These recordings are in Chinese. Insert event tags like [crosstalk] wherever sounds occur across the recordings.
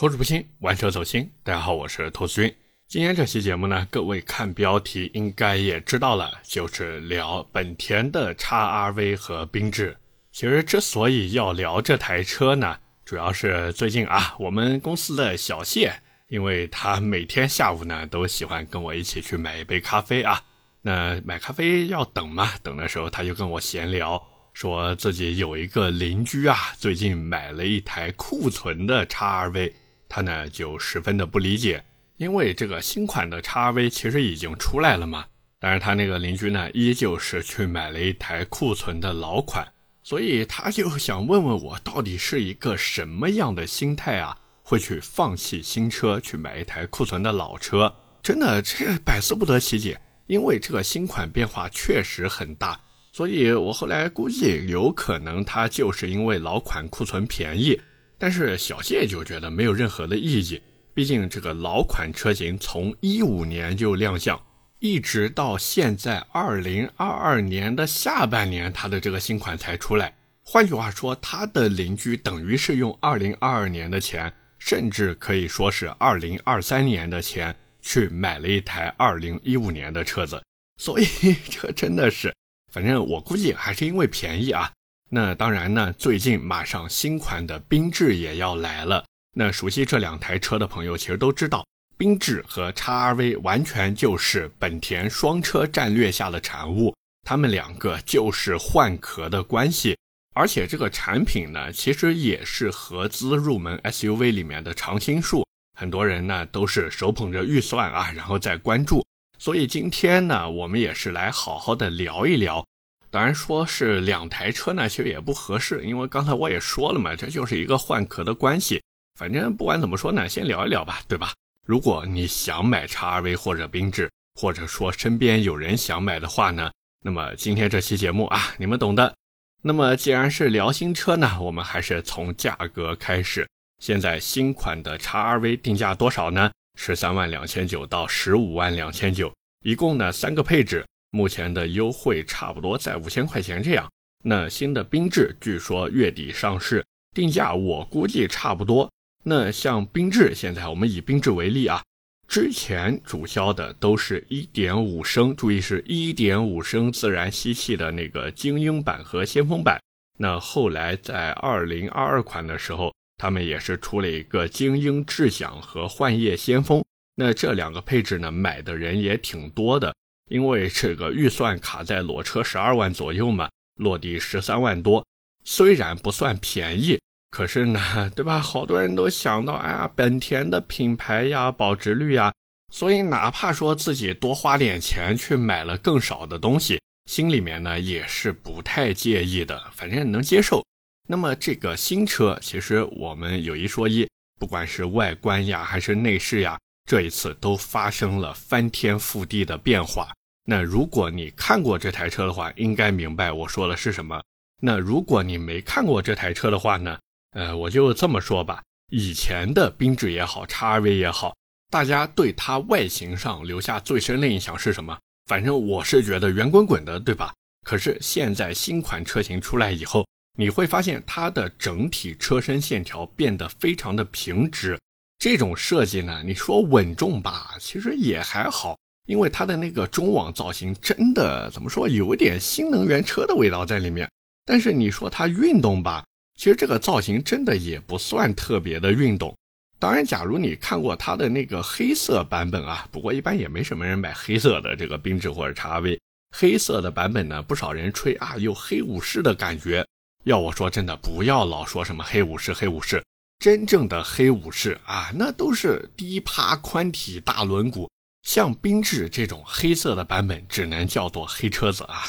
口齿不清，玩车走心。大家好，我是兔子君。今天这期节目呢，各位看标题应该也知道了，就是聊本田的 x RV 和缤智。其实之所以要聊这台车呢，主要是最近啊，我们公司的小谢，因为他每天下午呢都喜欢跟我一起去买一杯咖啡啊。那买咖啡要等嘛，等的时候他就跟我闲聊。说自己有一个邻居啊，最近买了一台库存的 x RV，他呢就十分的不理解，因为这个新款的 x RV 其实已经出来了嘛，但是他那个邻居呢依旧是去买了一台库存的老款，所以他就想问问我，到底是一个什么样的心态啊，会去放弃新车去买一台库存的老车？真的这百思不得其解，因为这个新款变化确实很大。所以我后来估计，有可能他就是因为老款库存便宜，但是小谢就觉得没有任何的意义。毕竟这个老款车型从一五年就亮相，一直到现在二零二二年的下半年，它的这个新款才出来。换句话说，他的邻居等于是用二零二二年的钱，甚至可以说是二零二三年的钱，去买了一台二零一五年的车子。所以这真的是。反正我估计还是因为便宜啊。那当然呢，最近马上新款的缤智也要来了。那熟悉这两台车的朋友其实都知道，缤智和 x RV 完全就是本田双车战略下的产物，他们两个就是换壳的关系。而且这个产品呢，其实也是合资入门 SUV 里面的常青树，很多人呢都是手捧着预算啊，然后再关注。所以今天呢，我们也是来好好的聊一聊。当然说是两台车呢，其实也不合适，因为刚才我也说了嘛，这就是一个换壳的关系。反正不管怎么说呢，先聊一聊吧，对吧？如果你想买 x RV 或者缤智，或者说身边有人想买的话呢，那么今天这期节目啊，你们懂的。那么既然是聊新车呢，我们还是从价格开始。现在新款的 x RV 定价多少呢？十三万两千九到十五万两千九，一共呢三个配置，目前的优惠差不多在五千块钱这样。那新的缤智据说月底上市，定价我估计差不多。那像缤智，现在我们以缤智为例啊，之前主销的都是一点五升，注意是一点五升自然吸气的那个精英版和先锋版。那后来在二零二二款的时候。他们也是出了一个精英智享和幻夜先锋，那这两个配置呢，买的人也挺多的，因为这个预算卡在裸车十二万左右嘛，落地十三万多，虽然不算便宜，可是呢，对吧？好多人都想到，哎呀，本田的品牌呀，保值率呀，所以哪怕说自己多花点钱去买了更少的东西，心里面呢也是不太介意的，反正能接受。那么这个新车，其实我们有一说一，不管是外观呀，还是内饰呀，这一次都发生了翻天覆地的变化。那如果你看过这台车的话，应该明白我说的是什么。那如果你没看过这台车的话呢，呃，我就这么说吧，以前的缤智也好，叉 R V 也好，大家对它外形上留下最深的印象是什么？反正我是觉得圆滚滚的，对吧？可是现在新款车型出来以后，你会发现它的整体车身线条变得非常的平直，这种设计呢，你说稳重吧，其实也还好，因为它的那个中网造型真的怎么说，有点新能源车的味道在里面。但是你说它运动吧，其实这个造型真的也不算特别的运动。当然，假如你看过它的那个黑色版本啊，不过一般也没什么人买黑色的这个缤智或者叉 V，黑色的版本呢，不少人吹啊，有黑武士的感觉。要我说真的，不要老说什么黑武士，黑武士，真正的黑武士啊，那都是低趴宽体大轮毂，像缤智这种黑色的版本，只能叫做黑车子啊。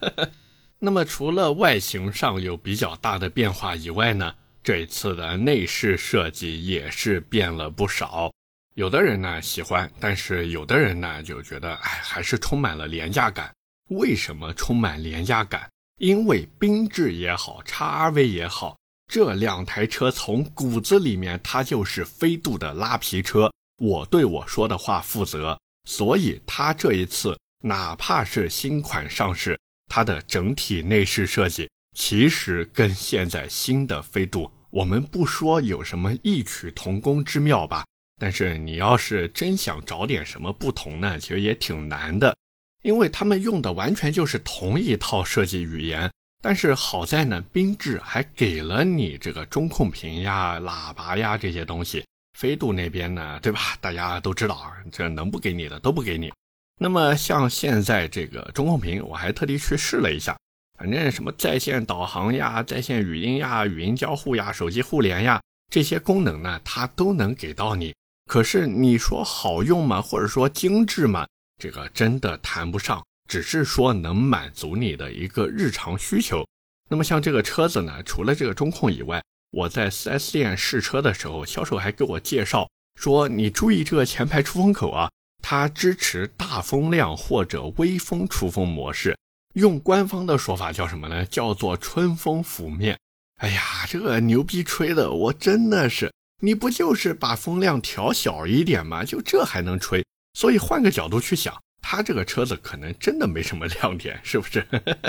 [laughs] 那么除了外形上有比较大的变化以外呢，这一次的内饰设计也是变了不少。有的人呢喜欢，但是有的人呢就觉得，哎，还是充满了廉价感。为什么充满廉价感？因为缤智也好，叉 RV 也好，这两台车从骨子里面它就是飞度的拉皮车。我对我说的话负责，所以它这一次哪怕是新款上市，它的整体内饰设计其实跟现在新的飞度我们不说有什么异曲同工之妙吧，但是你要是真想找点什么不同呢，其实也挺难的，因为他们用的完全就是同一套设计语言。但是好在呢，缤智还给了你这个中控屏呀、喇叭呀这些东西。飞度那边呢，对吧？大家都知道，这能不给你的都不给你。那么像现在这个中控屏，我还特地去试了一下。反正什么在线导航呀、在线语音呀、语音交互呀、手机互联呀，这些功能呢，它都能给到你。可是你说好用吗？或者说精致吗？这个真的谈不上，只是说能满足你的一个日常需求。那么像这个车子呢，除了这个中控以外，我在 4S 店试车的时候，销售还给我介绍说：“你注意这个前排出风口啊，它支持大风量或者微风出风模式。”用官方的说法叫什么呢？叫做春风拂面。哎呀，这个牛逼吹的，我真的是，你不就是把风量调小一点吗？就这还能吹？所以换个角度去想，它这个车子可能真的没什么亮点，是不是？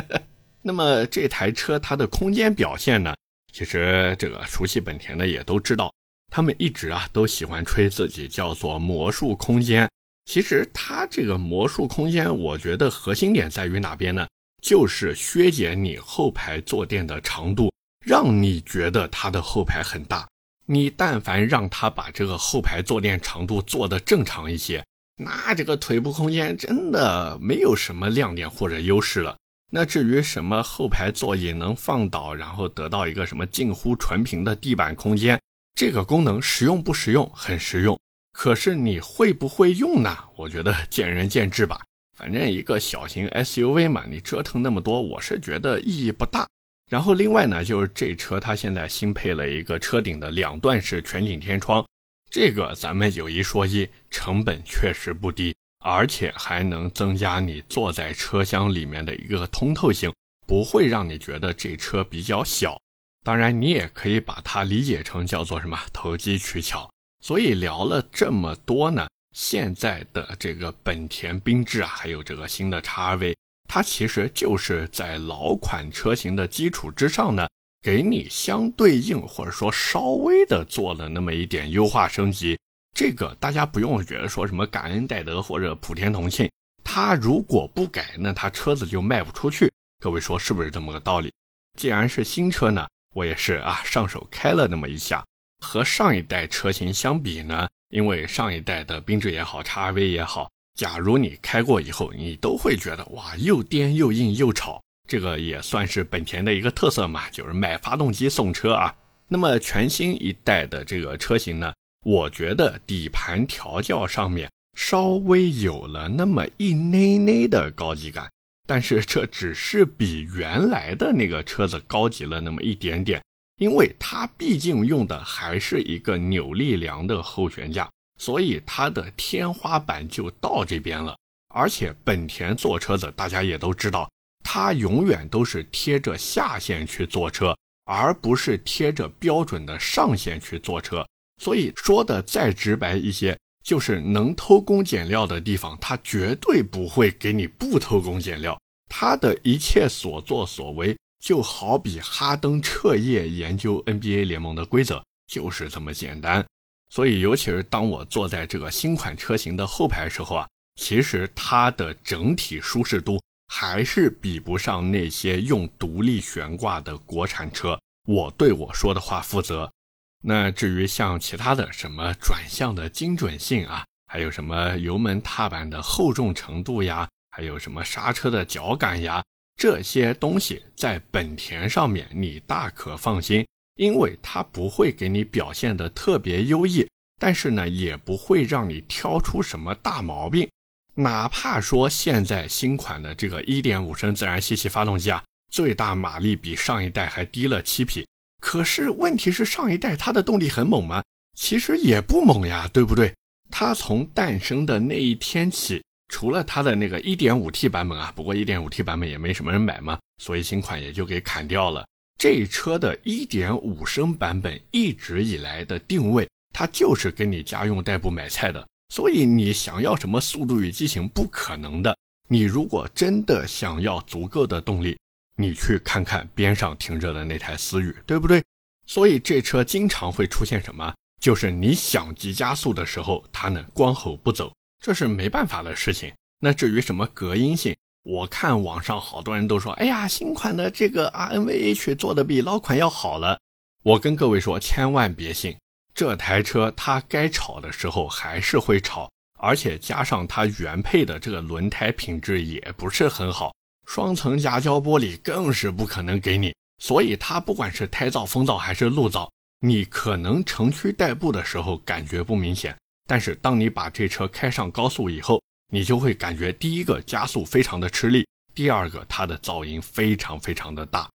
[laughs] 那么这台车它的空间表现呢？其实这个熟悉本田的也都知道，他们一直啊都喜欢吹自己叫做魔术空间。其实它这个魔术空间，我觉得核心点在于哪边呢？就是削减你后排坐垫的长度，让你觉得它的后排很大。你但凡让它把这个后排坐垫长度做得正常一些，那这个腿部空间真的没有什么亮点或者优势了。那至于什么后排座椅能放倒，然后得到一个什么近乎纯平的地板空间，这个功能实用不实用？很实用。可是你会不会用呢？我觉得 [laughs] 见仁见智吧。反正一个小型 SUV 嘛，你折腾那么多，我是觉得意义不大。然后另外呢，就是这车它现在新配了一个车顶的两段式全景天窗，这个咱们有一说一，成本确实不低，而且还能增加你坐在车厢里面的一个通透性，不会让你觉得这车比较小。当然，你也可以把它理解成叫做什么投机取巧。所以聊了这么多呢。现在的这个本田缤智啊，还有这个新的 XRV，它其实就是在老款车型的基础之上呢，给你相对应或者说稍微的做了那么一点优化升级。这个大家不用觉得说什么感恩戴德或者普天同庆，他如果不改，那他车子就卖不出去。各位说是不是这么个道理？既然是新车呢，我也是啊，上手开了那么一下，和上一代车型相比呢。因为上一代的缤智也好叉 RV 也好，假如你开过以后，你都会觉得哇，又颠又硬又吵。这个也算是本田的一个特色嘛，就是买发动机送车啊。那么全新一代的这个车型呢，我觉得底盘调教上面稍微有了那么一内内的高级感，但是这只是比原来的那个车子高级了那么一点点。因为它毕竟用的还是一个扭力梁的后悬架，所以它的天花板就到这边了。而且本田做车子，大家也都知道，它永远都是贴着下限去做车，而不是贴着标准的上限去做车。所以说的再直白一些，就是能偷工减料的地方，它绝对不会给你不偷工减料。它的一切所作所为。就好比哈登彻夜研究 NBA 联盟的规则，就是这么简单。所以，尤其是当我坐在这个新款车型的后排时候啊，其实它的整体舒适度还是比不上那些用独立悬挂的国产车。我对我说的话负责。那至于像其他的什么转向的精准性啊，还有什么油门踏板的厚重程度呀，还有什么刹车的脚感呀。这些东西在本田上面，你大可放心，因为它不会给你表现的特别优异，但是呢，也不会让你挑出什么大毛病。哪怕说现在新款的这个1.5升自然吸气发动机啊，最大马力比上一代还低了七匹，可是问题是上一代它的动力很猛吗？其实也不猛呀，对不对？它从诞生的那一天起。除了它的那个 1.5T 版本啊，不过 1.5T 版本也没什么人买嘛，所以新款也就给砍掉了。这车的1.5升版本一直以来的定位，它就是给你家用代步买菜的。所以你想要什么速度与激情，不可能的。你如果真的想要足够的动力，你去看看边上停着的那台思域，对不对？所以这车经常会出现什么？就是你想急加速的时候，它呢光吼不走，这是没办法的事情。那至于什么隔音性，我看网上好多人都说，哎呀，新款的这个 RNVH 做的比老款要好了。我跟各位说，千万别信，这台车它该吵的时候还是会吵，而且加上它原配的这个轮胎品质也不是很好，双层夹胶玻璃更是不可能给你。所以它不管是胎噪、风噪还是路噪。你可能城区代步的时候感觉不明显，但是当你把这车开上高速以后，你就会感觉第一个加速非常的吃力，第二个它的噪音非常非常的大。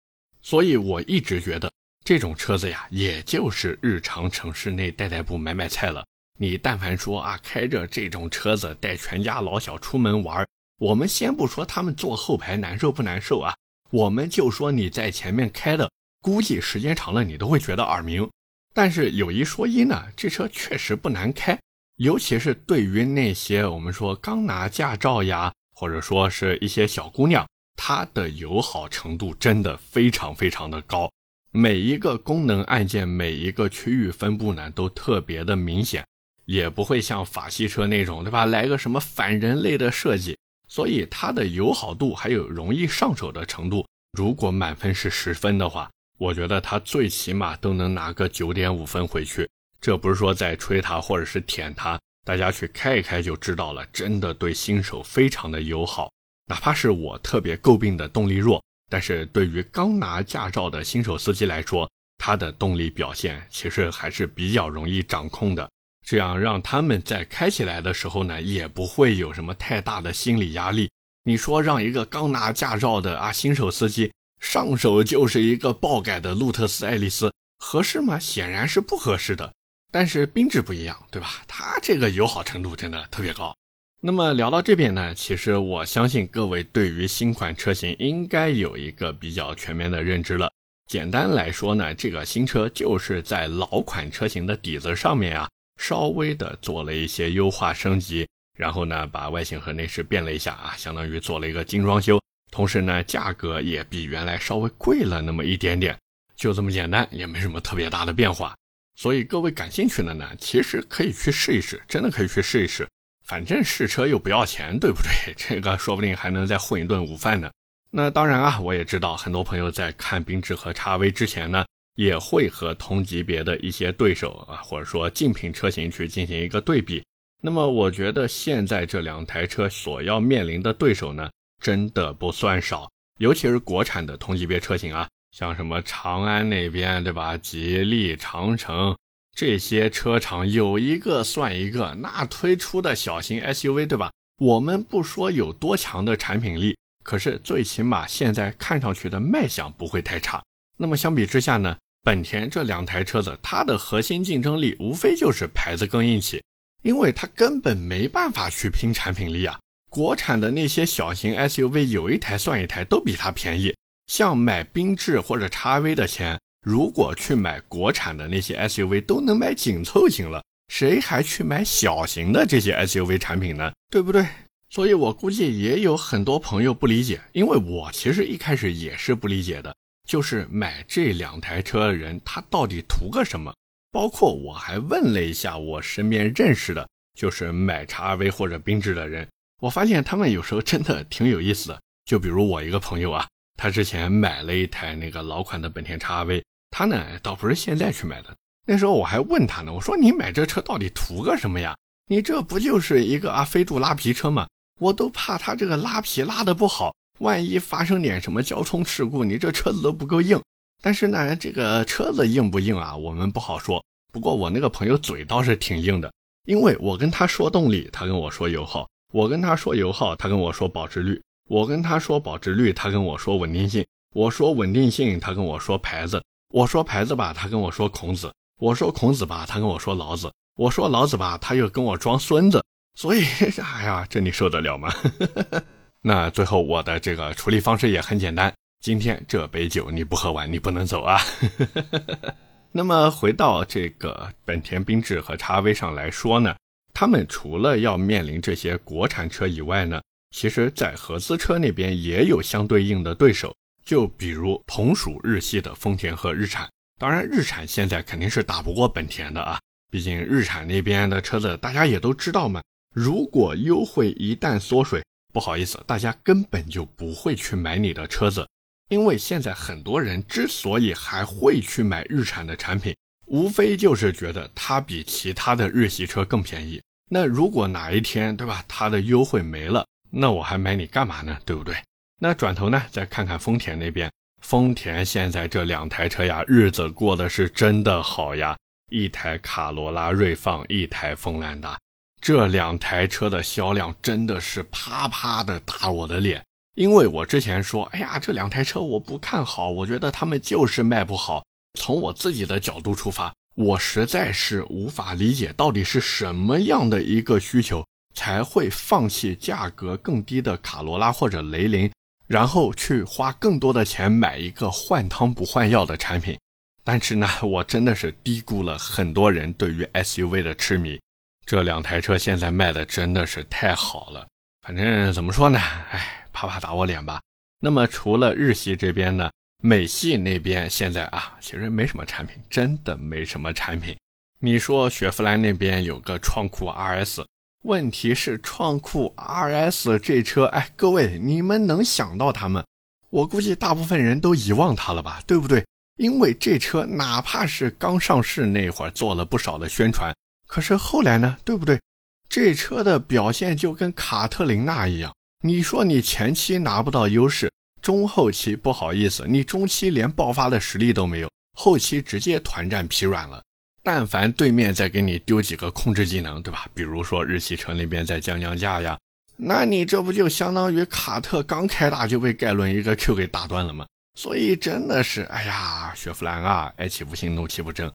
所以我一直觉得这种车子呀，也就是日常城市内代代步、买买菜了。你但凡说啊，开着这种车子带全家老小出门玩，我们先不说他们坐后排难受不难受啊，我们就说你在前面开的，估计时间长了你都会觉得耳鸣。但是有一说一呢，这车确实不难开，尤其是对于那些我们说刚拿驾照呀，或者说是一些小姑娘，它的友好程度真的非常非常的高。每一个功能按键，每一个区域分布呢，都特别的明显，也不会像法系车那种，对吧？来个什么反人类的设计，所以它的友好度还有容易上手的程度，如果满分是十分的话。我觉得他最起码都能拿个九点五分回去，这不是说在吹它或者是舔它，大家去开一开就知道了，真的对新手非常的友好。哪怕是我特别诟病的动力弱，但是对于刚拿驾照的新手司机来说，它的动力表现其实还是比较容易掌控的，这样让他们在开起来的时候呢，也不会有什么太大的心理压力。你说让一个刚拿驾照的啊新手司机。上手就是一个爆改的路特斯爱丽丝，合适吗？显然是不合适的。但是缤智不一样，对吧？它这个友好程度真的特别高。那么聊到这边呢，其实我相信各位对于新款车型应该有一个比较全面的认知了。简单来说呢，这个新车就是在老款车型的底子上面啊，稍微的做了一些优化升级，然后呢，把外形和内饰变了一下啊，相当于做了一个精装修。同时呢，价格也比原来稍微贵了那么一点点，就这么简单，也没什么特别大的变化。所以各位感兴趣的呢，其实可以去试一试，真的可以去试一试。反正试车又不要钱，对不对？这个说不定还能再混一顿午饭呢。那当然啊，我也知道很多朋友在看缤智和叉 V 之前呢，也会和同级别的一些对手啊，或者说竞品车型去进行一个对比。那么我觉得现在这两台车所要面临的对手呢？真的不算少，尤其是国产的同级别车型啊，像什么长安那边，对吧？吉利、长城这些车厂有一个算一个，那推出的小型 SUV，对吧？我们不说有多强的产品力，可是最起码现在看上去的卖相不会太差。那么相比之下呢，本田这两台车子，它的核心竞争力无非就是牌子更硬气，因为它根本没办法去拼产品力啊。国产的那些小型 SUV 有一台算一台，都比它便宜。像买缤智或者叉 V 的钱，如果去买国产的那些 SUV，都能买紧凑型了，谁还去买小型的这些 SUV 产品呢？对不对？所以我估计也有很多朋友不理解，因为我其实一开始也是不理解的，就是买这两台车的人他到底图个什么？包括我还问了一下我身边认识的，就是买叉 RV 或者缤智的人。我发现他们有时候真的挺有意思的，就比如我一个朋友啊，他之前买了一台那个老款的本田叉 RV，他呢倒不是现在去买的，那时候我还问他呢，我说你买这车到底图个什么呀？你这不就是一个啊飞度拉皮车吗？我都怕他这个拉皮拉的不好，万一发生点什么交通事故，你这车子都不够硬。但是呢，这个车子硬不硬啊，我们不好说。不过我那个朋友嘴倒是挺硬的，因为我跟他说动力，他跟我说油耗。我跟他说油耗，他跟我说保值率；我跟他说保值率，他跟我说稳定性；我说稳定性，他跟我说牌子；我说牌子吧，他跟我说孔子；我说孔子吧，他跟我说老子；我说老子吧，他又跟我装孙子。所以，哎呀，这你受得了吗？那最后我的这个处理方式也很简单：今天这杯酒你不喝完，你不能走啊。[laughs] 那么回到这个本田缤智和叉 V 上来说呢？他们除了要面临这些国产车以外呢，其实，在合资车那边也有相对应的对手，就比如同属日系的丰田和日产。当然，日产现在肯定是打不过本田的啊，毕竟日产那边的车子大家也都知道嘛。如果优惠一旦缩水，不好意思，大家根本就不会去买你的车子，因为现在很多人之所以还会去买日产的产品，无非就是觉得它比其他的日系车更便宜。那如果哪一天，对吧，它的优惠没了，那我还买你干嘛呢？对不对？那转头呢，再看看丰田那边，丰田现在这两台车呀，日子过得是真的好呀，一台卡罗拉锐放，一台锋兰达，这两台车的销量真的是啪啪的打我的脸。因为我之前说，哎呀，这两台车我不看好，我觉得他们就是卖不好。从我自己的角度出发，我实在是无法理解到底是什么样的一个需求才会放弃价格更低的卡罗拉或者雷凌。然后去花更多的钱买一个换汤不换药的产品，但是呢，我真的是低估了很多人对于 SUV 的痴迷。这两台车现在卖的真的是太好了，反正怎么说呢，哎，啪啪打我脸吧。那么除了日系这边呢，美系那边现在啊，其实没什么产品，真的没什么产品。你说雪佛兰那边有个创酷 RS。问题是创酷 RS 这车，哎，各位，你们能想到他们？我估计大部分人都遗忘它了吧，对不对？因为这车哪怕是刚上市那会儿做了不少的宣传，可是后来呢，对不对？这车的表现就跟卡特琳娜一样，你说你前期拿不到优势，中后期不好意思，你中期连爆发的实力都没有，后期直接团战疲软了。但凡对面再给你丢几个控制技能，对吧？比如说日系车那边再降降价呀，那你这不就相当于卡特刚开大就被盖伦一个 Q 给打断了吗？所以真的是，哎呀，雪佛兰啊，哀其不幸，怒其不争。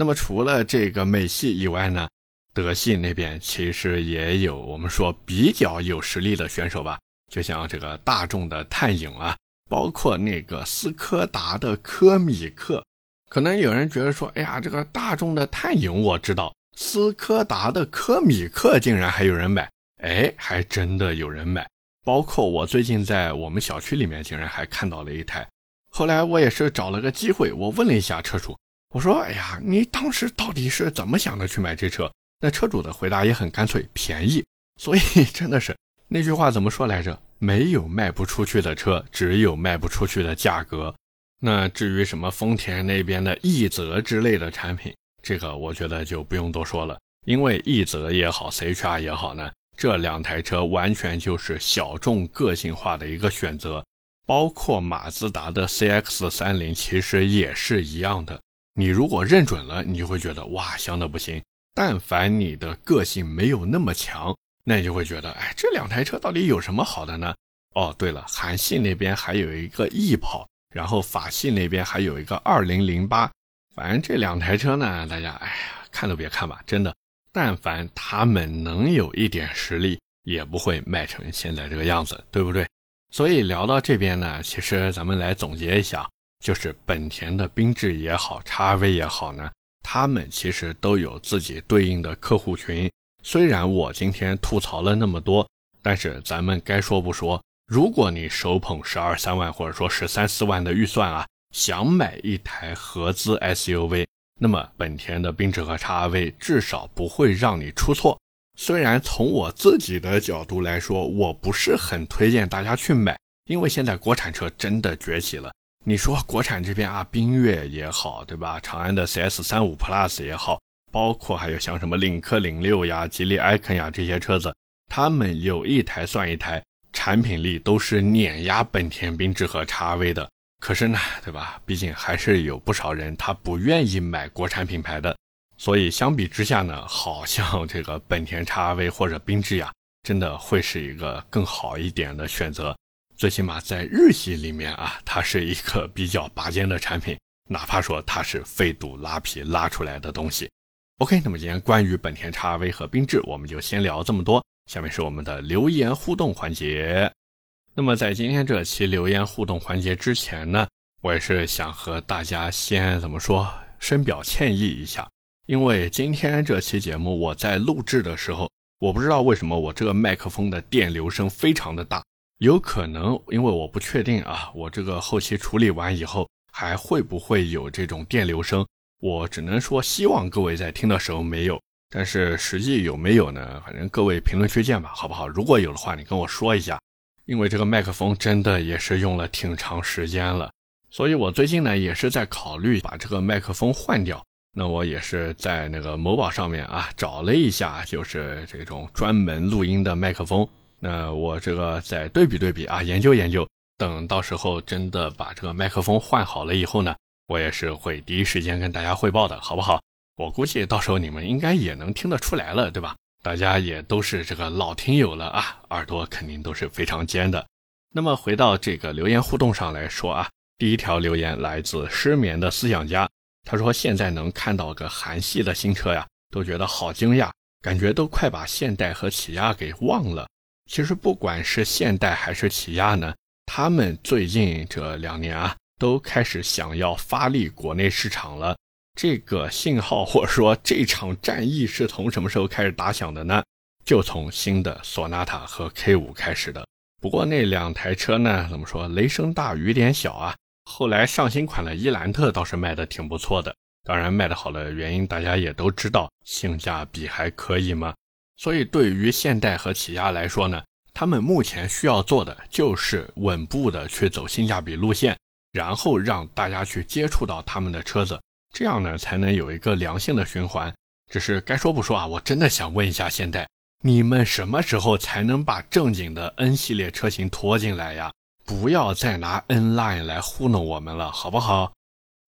那么除了这个美系以外呢，德系那边其实也有我们说比较有实力的选手吧，就像这个大众的探影啊，包括那个斯柯达的科米克。可能有人觉得说，哎呀，这个大众的探影我知道，斯柯达的科米克竟然还有人买，哎，还真的有人买。包括我最近在我们小区里面，竟然还看到了一台。后来我也是找了个机会，我问了一下车主，我说，哎呀，你当时到底是怎么想的去买这车？那车主的回答也很干脆，便宜。所以真的是那句话怎么说来着？没有卖不出去的车，只有卖不出去的价格。那至于什么丰田那边的奕泽之类的产品，这个我觉得就不用多说了，因为奕泽也好，CHR 也好呢，这两台车完全就是小众个性化的一个选择，包括马自达的 CX 三零其实也是一样的。你如果认准了，你就会觉得哇香的不行；但凡你的个性没有那么强，那你就会觉得，哎，这两台车到底有什么好的呢？哦，对了，韩系那边还有一个翼跑。然后法系那边还有一个二零零八，反正这两台车呢，大家哎呀看都别看吧，真的，但凡他们能有一点实力，也不会卖成现在这个样子，对不对？所以聊到这边呢，其实咱们来总结一下，就是本田的缤智也好，叉 V 也好呢，他们其实都有自己对应的客户群。虽然我今天吐槽了那么多，但是咱们该说不说。如果你手捧十二三万或者说十三四万的预算啊，想买一台合资 SUV，那么本田的缤智和叉 RV 至少不会让你出错。虽然从我自己的角度来说，我不是很推荐大家去买，因为现在国产车真的崛起了。你说国产这边啊，缤越也好，对吧？长安的 CS 三五 Plus 也好，包括还有像什么领克零六呀、吉利 icon 呀这些车子，他们有一台算一台。产品力都是碾压本田缤智和 XRV 的，可是呢，对吧？毕竟还是有不少人他不愿意买国产品牌的，所以相比之下呢，好像这个本田 XRV 或者缤智呀，真的会是一个更好一点的选择。最起码在日系里面啊，它是一个比较拔尖的产品，哪怕说它是费堵拉皮拉出来的东西。OK，那么今天关于本田 XRV 和缤智，我们就先聊这么多。下面是我们的留言互动环节。那么在今天这期留言互动环节之前呢，我也是想和大家先怎么说，深表歉意一下。因为今天这期节目我在录制的时候，我不知道为什么我这个麦克风的电流声非常的大，有可能因为我不确定啊，我这个后期处理完以后。还会不会有这种电流声？我只能说，希望各位在听的时候没有。但是实际有没有呢？反正各位评论区见吧，好不好？如果有的话，你跟我说一下。因为这个麦克风真的也是用了挺长时间了，所以我最近呢也是在考虑把这个麦克风换掉。那我也是在那个某宝上面啊找了一下，就是这种专门录音的麦克风。那我这个再对比对比啊，研究研究。等到时候真的把这个麦克风换好了以后呢，我也是会第一时间跟大家汇报的，好不好？我估计到时候你们应该也能听得出来了，对吧？大家也都是这个老听友了啊，耳朵肯定都是非常尖的。那么回到这个留言互动上来说啊，第一条留言来自失眠的思想家，他说现在能看到个韩系的新车呀，都觉得好惊讶，感觉都快把现代和起亚给忘了。其实不管是现代还是起亚呢。他们最近这两年啊，都开始想要发力国内市场了。这个信号或者说这场战役是从什么时候开始打响的呢？就从新的索纳塔和 K5 开始的。不过那两台车呢，怎么说雷声大雨点小啊？后来上新款的伊兰特倒是卖的挺不错的。当然卖的好的原因大家也都知道，性价比还可以嘛。所以对于现代和起亚来说呢？他们目前需要做的就是稳步的去走性价比路线，然后让大家去接触到他们的车子，这样呢才能有一个良性的循环。只是该说不说啊，我真的想问一下，现代你们什么时候才能把正经的 N 系列车型拖进来呀？不要再拿 N Line 来糊弄我们了，好不好？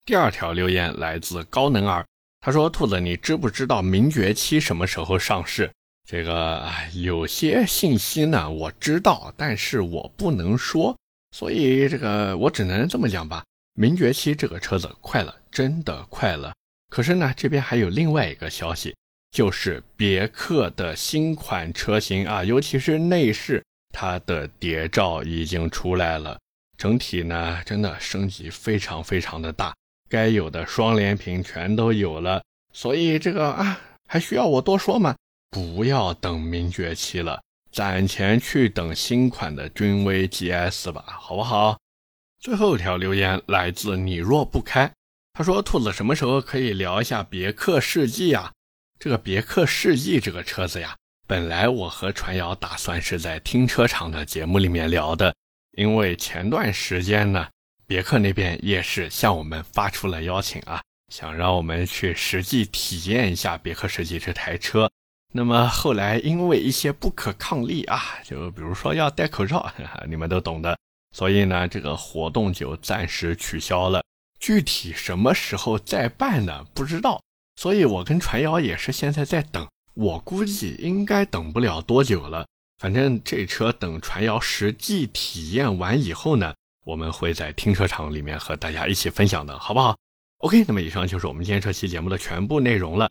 第二条留言来自高能儿，他说：“兔子，你知不知道名爵七什么时候上市？”这个有些信息呢，我知道，但是我不能说，所以这个我只能这么讲吧。名爵七这个车子快了，真的快了。可是呢，这边还有另外一个消息，就是别克的新款车型啊，尤其是内饰，它的谍照已经出来了，整体呢真的升级非常非常的大，该有的双联屏全都有了。所以这个啊，还需要我多说吗？不要等名爵七了，攒钱去等新款的君威 GS 吧，好不好？最后一条留言来自你若不开，他说：“兔子什么时候可以聊一下别克世纪啊？这个别克世纪这个车子呀，本来我和传谣打算是在停车场的节目里面聊的，因为前段时间呢，别克那边也是向我们发出了邀请啊，想让我们去实际体验一下别克世纪这台车。”那么后来因为一些不可抗力啊，就比如说要戴口罩，[laughs] 你们都懂的，所以呢，这个活动就暂时取消了。具体什么时候再办呢？不知道。所以我跟传谣也是现在在等，我估计应该等不了多久了。反正这车等传谣实际体验完以后呢，我们会在停车场里面和大家一起分享的，好不好？OK，那么以上就是我们今天这期节目的全部内容了。